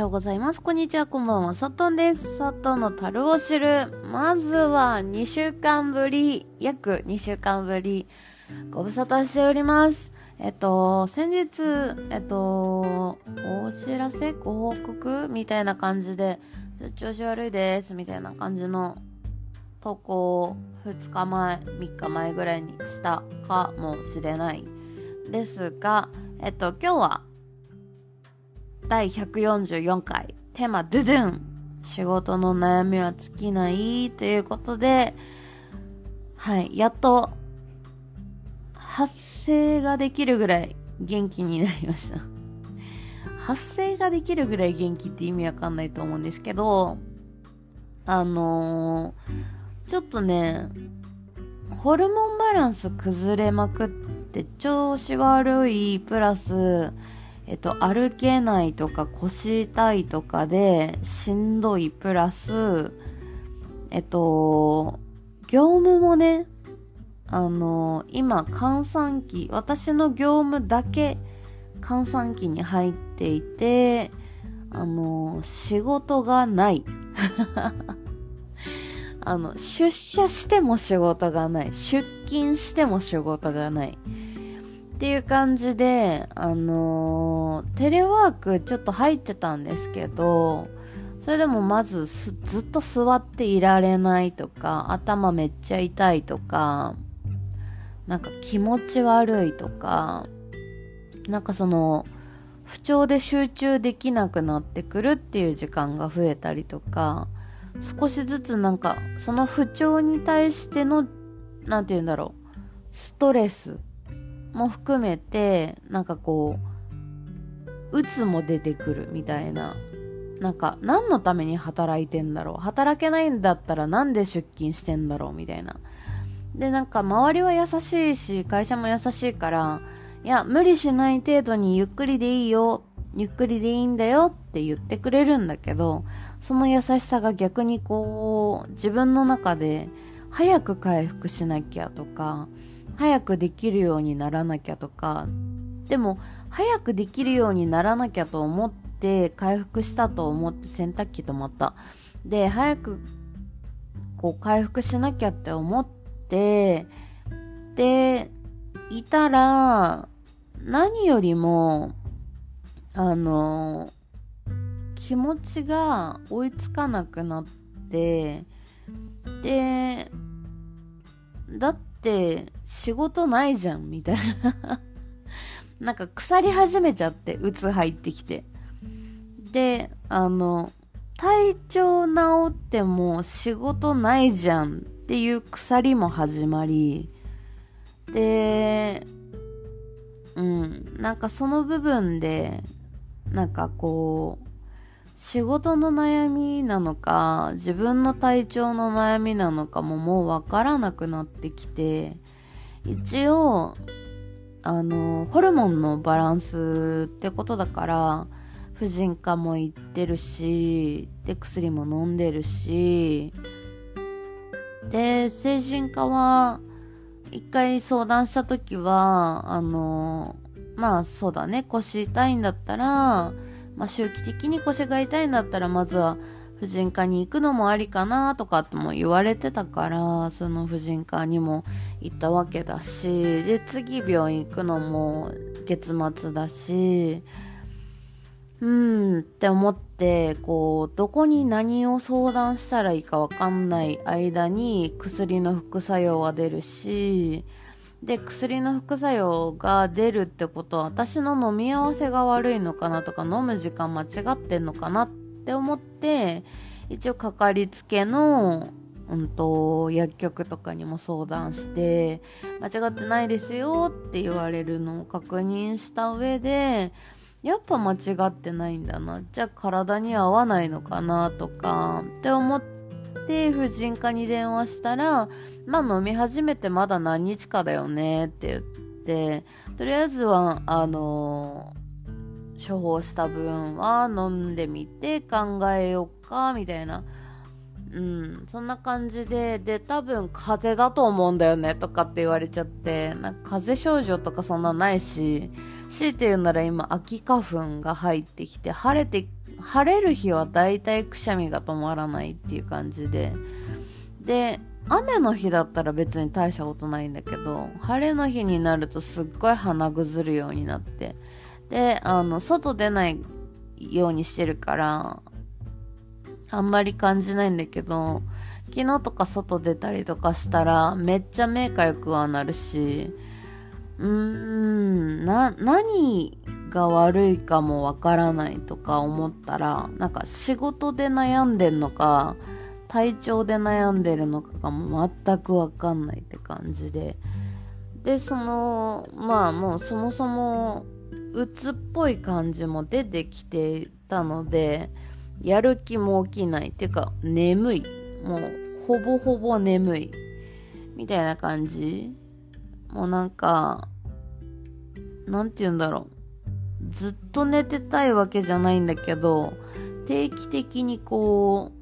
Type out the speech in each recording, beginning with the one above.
ようございます。こんにちは、こんばんは。サトンです。サトンの樽を知る。まずは2週間ぶり、約2週間ぶり、ご無沙汰しております。えっと、先日、えっと、お知らせご報告みたいな感じで、調子悪いです、みたいな感じの投稿を2日前、3日前ぐらいにしたかもしれない。ですが、えっと、今日は、第144回、テーマ、ドゥドゥン仕事の悩みは尽きないということで、はい、やっと、発声ができるぐらい元気になりました。発声ができるぐらい元気って意味わかんないと思うんですけど、あのー、ちょっとね、ホルモンバランス崩れまくって調子悪いプラス、えっと、歩けないとか腰痛いとかでしんどいプラス、えっと、業務もね、あの、今、閑散期、私の業務だけ閑散期に入っていて、あの、仕事がない。あの、出社しても仕事がない。出勤しても仕事がない。っていう感じで、あのー、テレワークちょっと入ってたんですけど、それでもまずずっと座っていられないとか、頭めっちゃ痛いとか、なんか気持ち悪いとか、なんかその、不調で集中できなくなってくるっていう時間が増えたりとか、少しずつなんか、その不調に対しての、なんて言うんだろう、ストレスも含めて、なんかこう、鬱も出てくるみたいな。なんか、何のために働いてんだろう働けないんだったらなんで出勤してんだろうみたいな。で、なんか、周りは優しいし、会社も優しいから、いや、無理しない程度にゆっくりでいいよ、ゆっくりでいいんだよって言ってくれるんだけど、その優しさが逆にこう、自分の中で、早く回復しなきゃとか、早くできるようにならなきゃとか、でも、早くできるようにならなきゃと思って、回復したと思って洗濯機止まった。で、早く、こう、回復しなきゃって思って、で、いたら、何よりも、あの、気持ちが追いつかなくなって、で、だって仕事ないじゃん、みたいな なんか腐り始めちゃって、うつ入ってきて。で、あの、体調治っても仕事ないじゃんっていう鎖も始まり、で、うん、なんかその部分で、なんかこう、仕事の悩みなのか、自分の体調の悩みなのかももうわからなくなってきて、一応、あの、ホルモンのバランスってことだから、婦人科も行ってるし、で、薬も飲んでるし、で、精神科は、一回相談した時は、あの、まあそうだね、腰痛いんだったら、まあ、周期的に腰が痛いんだったら、まずは婦人科に行くのもありかなとかとも言われてたから、その婦人科にも行ったわけだし、で、次病院行くのも月末だし、うんって思って、こう、どこに何を相談したらいいかわかんない間に薬の副作用は出るし、で、薬の副作用が出るってことは、私の飲み合わせが悪いのかなとか、飲む時間間違ってんのかなって思って、一応かかりつけの、うんと、薬局とかにも相談して、間違ってないですよって言われるのを確認した上で、やっぱ間違ってないんだな。じゃあ体に合わないのかなとか、って思って、で、婦人科に電話したら、まあ飲み始めてまだ何日かだよねって言って、とりあえずは、あの、処方した分は飲んでみて考えようか、みたいな。うん、そんな感じで、で、多分風邪だと思うんだよね、とかって言われちゃって、なんか風邪症状とかそんなないし、強いて言うなら今、秋花粉が入ってきて、晴れて晴れる日はだいたいくしゃみが止まらないっていう感じで、で、雨の日だったら別に大したことないんだけど、晴れの日になるとすっごい鼻ぐずるようになって、で、あの、外出ないようにしてるから、あんまり感じないんだけど、昨日とか外出たりとかしたら、めっちゃ目かゆくはなるし、うーん、な、何が悪いかもわからないとか思ったら、なんか仕事で悩んでんのか、体調で悩んでるのかが全くわかんないって感じで。で、その、まあもうそもそも、鬱っぽい感じも出てきてたので、やる気も起きない。っていうか、眠い。もう、ほぼほぼ眠い。みたいな感じ。もうなんか、なんて言うんだろう。ずっと寝てたいわけじゃないんだけど、定期的にこ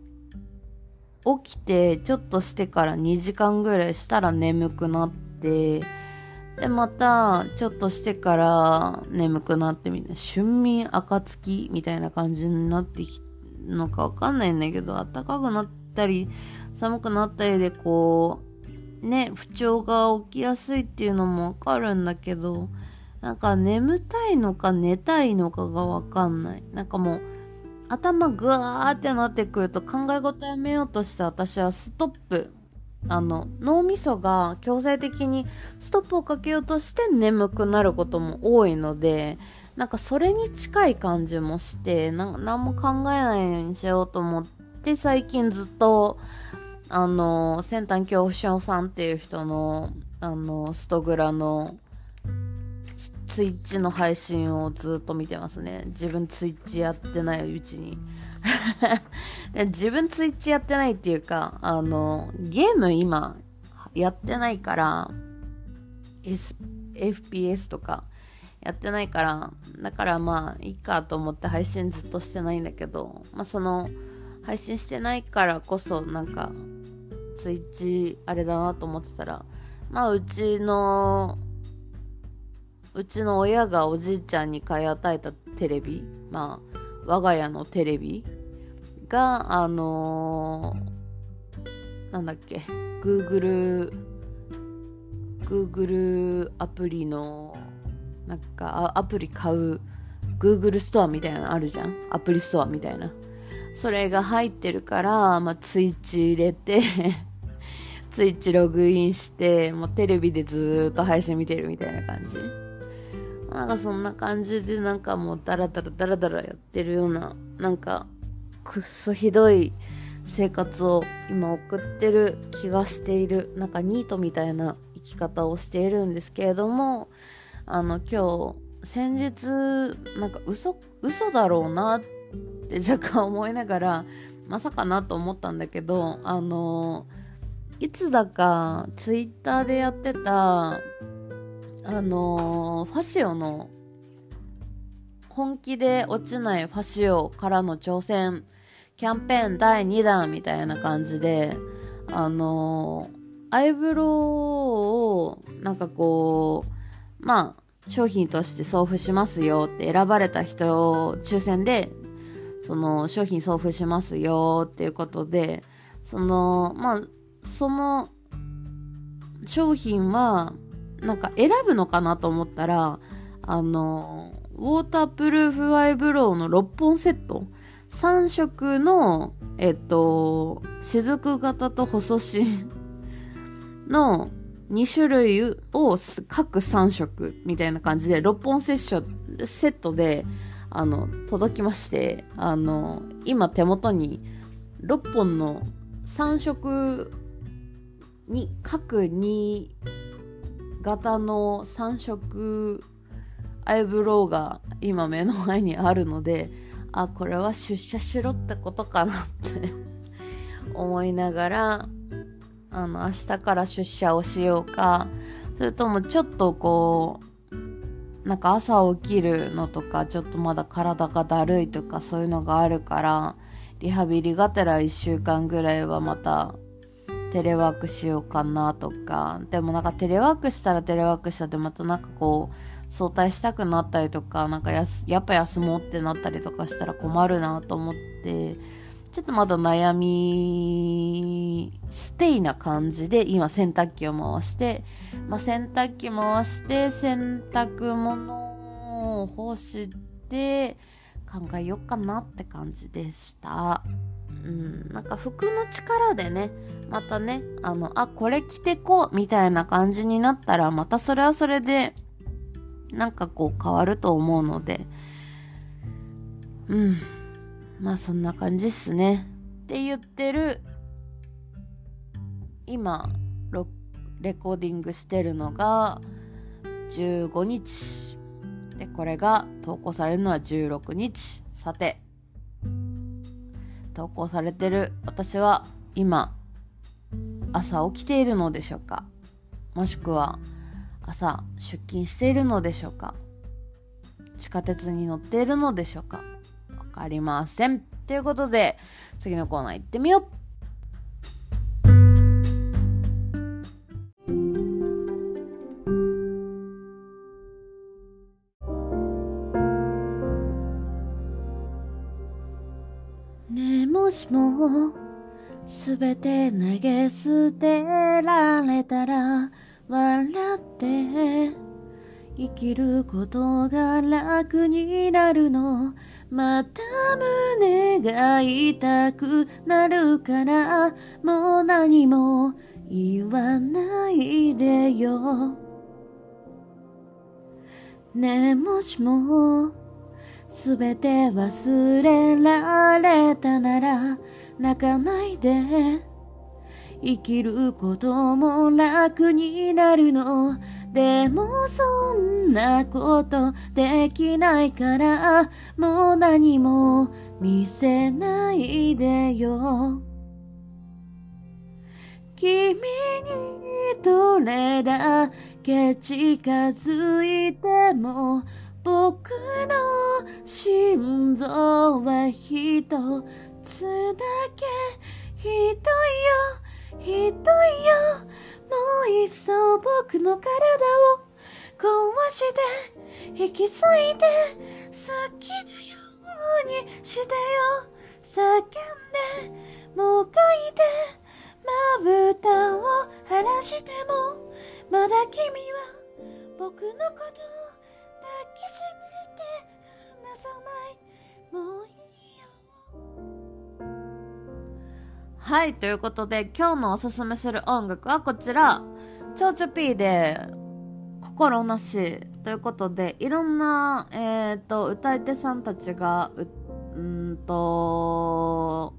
う、起きてちょっとしてから2時間ぐらいしたら眠くなって、で、また、ちょっとしてから眠くなってみたいな、春眠暁みたいな感じになってきのかわかんないんだけど、暖かくなったり、寒くなったりでこう、ね、不調が起きやすいっていうのもわかるんだけど、なんか眠たいのか寝たいのかがわかんない。なんかもう、頭ぐわーってなってくると考え事やめようとして私はストップ。あの、脳みそが強制的にストップをかけようとして眠くなることも多いので、なんかそれに近い感じもして、なんか何も考えないようにしようと思って、最近ずっと、あの、先端恐怖症さんっていう人の、あの、ストグラの、ツイッチの配信をずっと見てますね。自分ツイッチやってないうちに。自分ツイッチやってないっていうか、あの、ゲーム今やってないから、S、FPS とか、やってないから、だからまあ、いいかと思って配信ずっとしてないんだけど、まあその、配信してないからこそ、なんか、ツイッチ、あれだなと思ってたら、まあうちの、うちの親がおじいちゃんに買い与えたテレビ、まあ、我が家のテレビが、あのー、なんだっけ、Google、Google アプリのなんかアプリ買う Google ストアみたいなのあるじゃん？アプリストアみたいな。それが入ってるから、まあ、ツイッチ入れて ツイッチログインして、もうテレビでずっと配信見てるみたいな感じ。なんかそんな感じでなんかもうダラダラダラダラやってるような、なんかくっそひどい生活を今送ってる気がしている、なんかニートみたいな生き方をしているんですけれども、あの、今日、先日、なんか嘘、嘘だろうなって若干思いながら、まさかなと思ったんだけど、あの、いつだかツイッターでやってた、あの、ファシオの、本気で落ちないファシオからの挑戦、キャンペーン第2弾みたいな感じで、あの、アイブロウを、なんかこう、まあ、商品として送付しますよって選ばれた人を抽選で、その商品送付しますよっていうことで、その、まあ、その商品は、なんか選ぶのかなと思ったら、あの、ウォータープルーフアイブロウの6本セット、3色の、えっと、雫型と細芯の2種類を各3色みたいな感じで6本セッション、セットで、あの、届きまして、あの、今手元に6本の3色に、各2型の3色アイブロウが今目の前にあるので、あ、これは出社しろってことかなって 思いながら、あの、明日から出社をしようか、それともちょっとこう、なんか朝起きるのとか、ちょっとまだ体がだるいとかそういうのがあるから、リハビリがてら1週間ぐらいはまたテレワークしようかなとか、でもなんかテレワークしたらテレワークしたでまたなんかこう、早退したくなったりとか、なんかやす、やっぱ休もうってなったりとかしたら困るなと思って、ちょっとまだ悩み、ステイな感じで今洗濯機を回して、まあ、洗濯機回して洗濯物を干して考えようかなって感じでした。うん、なんか服の力でね、またね、あの、あ、これ着てこうみたいな感じになったら、またそれはそれで、なんかこう変わると思うので、うん。まあそんな感じっすね。って言ってる、今、レコーディングしてるのが15日。で、これが投稿されるのは16日。さて、投稿されてる私は今、朝起きているのでしょうか？もしくは朝出勤しているのでしょうか？地下鉄に乗っているのでしょうか？わかりません。ということで、次のコーナー行ってみよう。ねもしもすべて投げ捨てられたら笑って生きることが楽になるの。また胸が痛くなるからもう何も言わないでよ。ねえもしもすべて忘れられたなら泣かないで生きることも楽になるの。でもそんなことできないから、もう何も見せないでよ。君にどれだけ近づいても僕の心臓は一つだけひどいよひどいよもういっそ僕の体を壊して引き裂いて好きなようにしてよ叫んでもがいてまぶたを晴らしてもまだ君は僕のことを抱きしめて離さないもうはい、ということで今日のおすすめする音楽はこちら、ちょうちょ P で、心なしということで、いろんな、えっ、ー、と、歌い手さんたちが、う、うんと、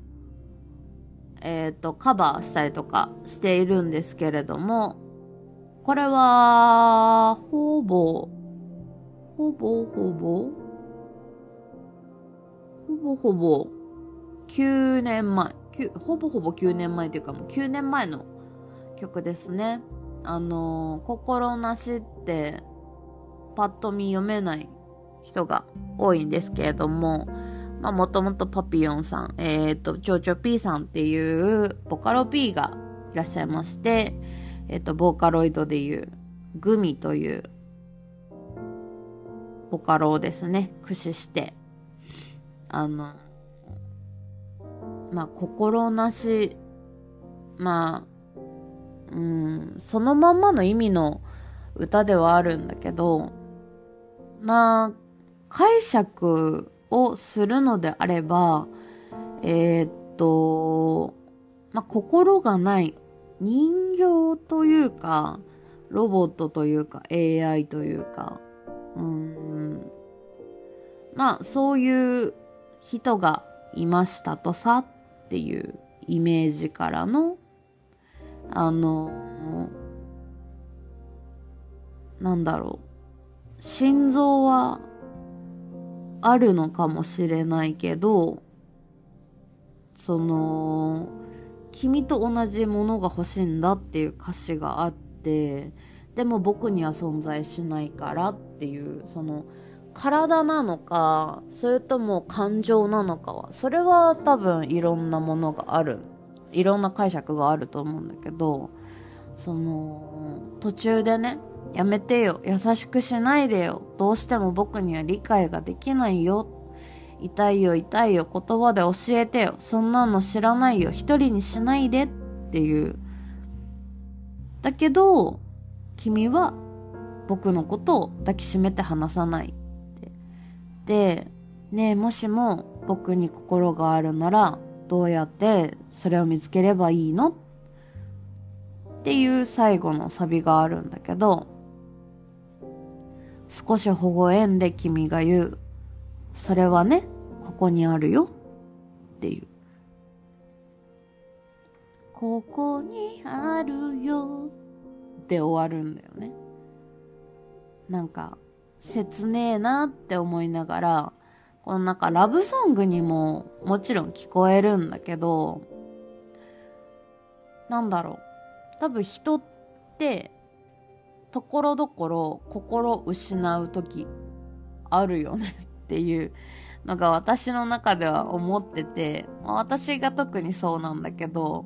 えっ、ー、と、カバーしたりとかしているんですけれども、これは、ほぼ、ほぼほぼ、ほぼほぼ、9年前、ほぼほぼ9年前というかもう9年前の曲ですね。あの、心なしってパッと見読めない人が多いんですけれども、まあもともとパピヨンさん、えっ、ー、と、チョウチョ P さんっていうボカロ P がいらっしゃいまして、えっ、ー、と、ボーカロイドでいうグミというボカロをですね、駆使して、あの、まあ、心なし、まあ、うん、そのまんまの意味の歌ではあるんだけど、まあ、解釈をするのであれば、えー、っと、まあ、心がない人形というか、ロボットというか、AI というか、うん、まあ、そういう人がいましたとさ。ていうイメージからの、あの、なんだろう。心臓はあるのかもしれないけど、その、君と同じものが欲しいんだっていう歌詞があって、でも僕には存在しないからっていう、その、体なのか、それとも感情なのかは、それは多分いろんなものがある。いろんな解釈があると思うんだけど、その、途中でね、やめてよ。優しくしないでよ。どうしても僕には理解ができないよ。痛いよ痛いよ言葉で教えてよ。そんなの知らないよ。一人にしないでっていう。だけど、君は僕のことを抱きしめて離さない。ねえ、もしも僕に心があるなら、どうやってそれを見つければいいの？っていう最後のサビがあるんだけど、少し微笑んで君が言う。それはね、ここにあるよっていう。ここにあるよって終わるんだよね。なんか、切ねえなって思いながら、このなんかラブソングにももちろん聞こえるんだけど、なんだろう。多分人って、ところどころ心失う時あるよねっていうのが私の中では思ってて、まあ、私が特にそうなんだけど、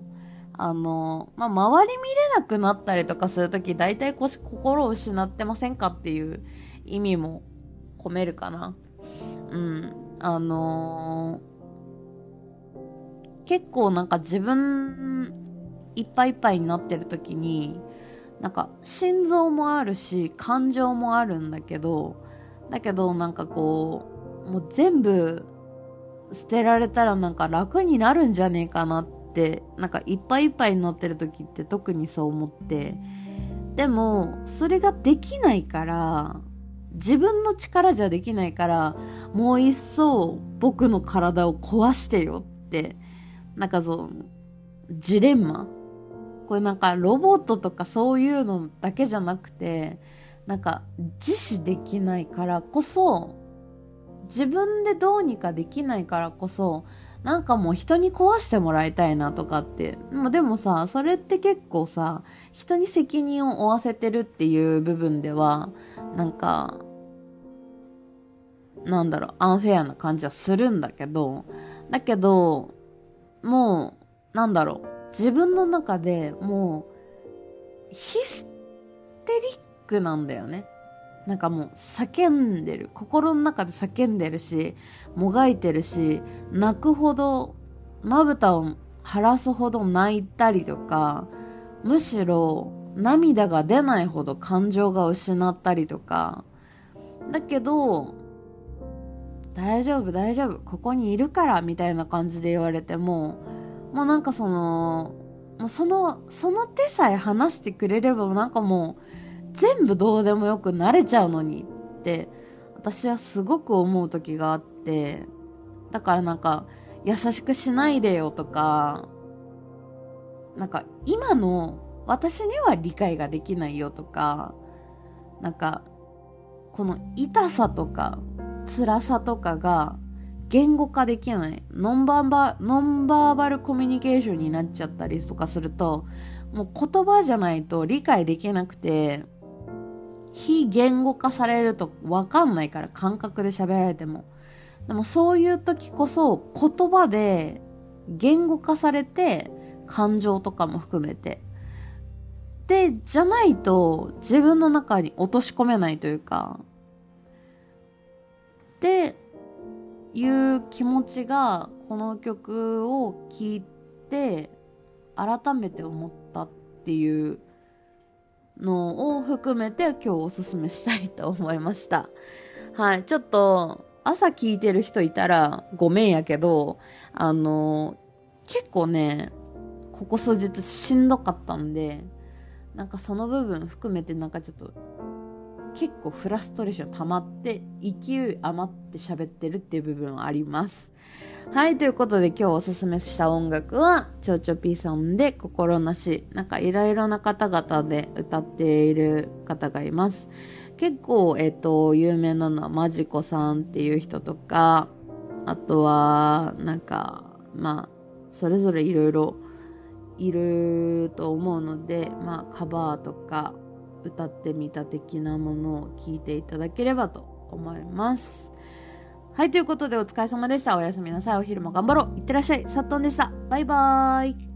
あの、まあ、周り見れなくなったりとかするとき、大体心を失ってませんかっていう意味も込めるかな。うん。あのー、結構なんか自分いっぱいいっぱいになってるときに、なんか心臓もあるし、感情もあるんだけど、だけどなんかこう、もう全部捨てられたらなんか楽になるんじゃねえかなってなんかいっぱいいっぱいになってる時って特にそう思ってでもそれができないから自分の力じゃできないからもう一層僕の体を壊してよって。なんかそのジレンマ。これなんかロボットとかそういうのだけじゃなくてなんか自死できないからこそ自分でどうにかできないからこそなんかもう人に壊してもらいたいなとかって。でもさ、それって結構さ、人に責任を負わせてるっていう部分では、なんか、なんだろう、アンフェアな感じはするんだけど、だけど、もう、なんだろう、自分の中でもう、ヒステリックなんだよね。なんかもう叫んでる。心の中で叫んでるし、もがいてるし、泣くほど、まぶたを晴らすほど泣いたりとか、むしろ涙が出ないほど感情が失ったりとか、だけど、大丈夫大丈夫、ここにいるから、みたいな感じで言われても、もうなんかその、もうその、その手さえ話してくれればなんかもう、全部どうでもよくなれちゃうのにって私はすごく思う時があってだからなんか優しくしないでよとかなんか今の私には理解ができないよとかなんかこの痛さとか辛さとかが言語化できない。ノンバーバノンバーバルコミュニケーションになっちゃったりとかするともう言葉じゃないと理解できなくて非言語化されるとわかんないから感覚で喋られても。でもそういう時こそ言葉で言語化されて感情とかも含めて。で、じゃないと自分の中に落とし込めないというか、っていう気持ちがこの曲を聴いて改めて思ったっていうのを含めて今日おすすめしたいと思いました。はい。ちょっと、朝聞いてる人いたらごめんやけど、あの、結構ね、ここ数日しんどかったんで、なんかその部分含めてなんかちょっと結構フラストレーション溜まって勢い余って喋ってるっていう部分はあります。はい、ということで今日おすすめした音楽は、ちょうちょ P さんで心なし。なんかいろいろな方々で歌っている方がいます。結構、えっ、ー、と、有名なのはマジコさんっていう人とか、あとは、なんか、まあ、それぞれいろいろいると思うので、まあ、カバーとか、歌ってみた的なものを聞いていただければと思います。はい、ということでお疲れ様でした。おやすみなさい。お昼も頑張ろう。いってらっしゃい。さっとんでした。バイバーイ。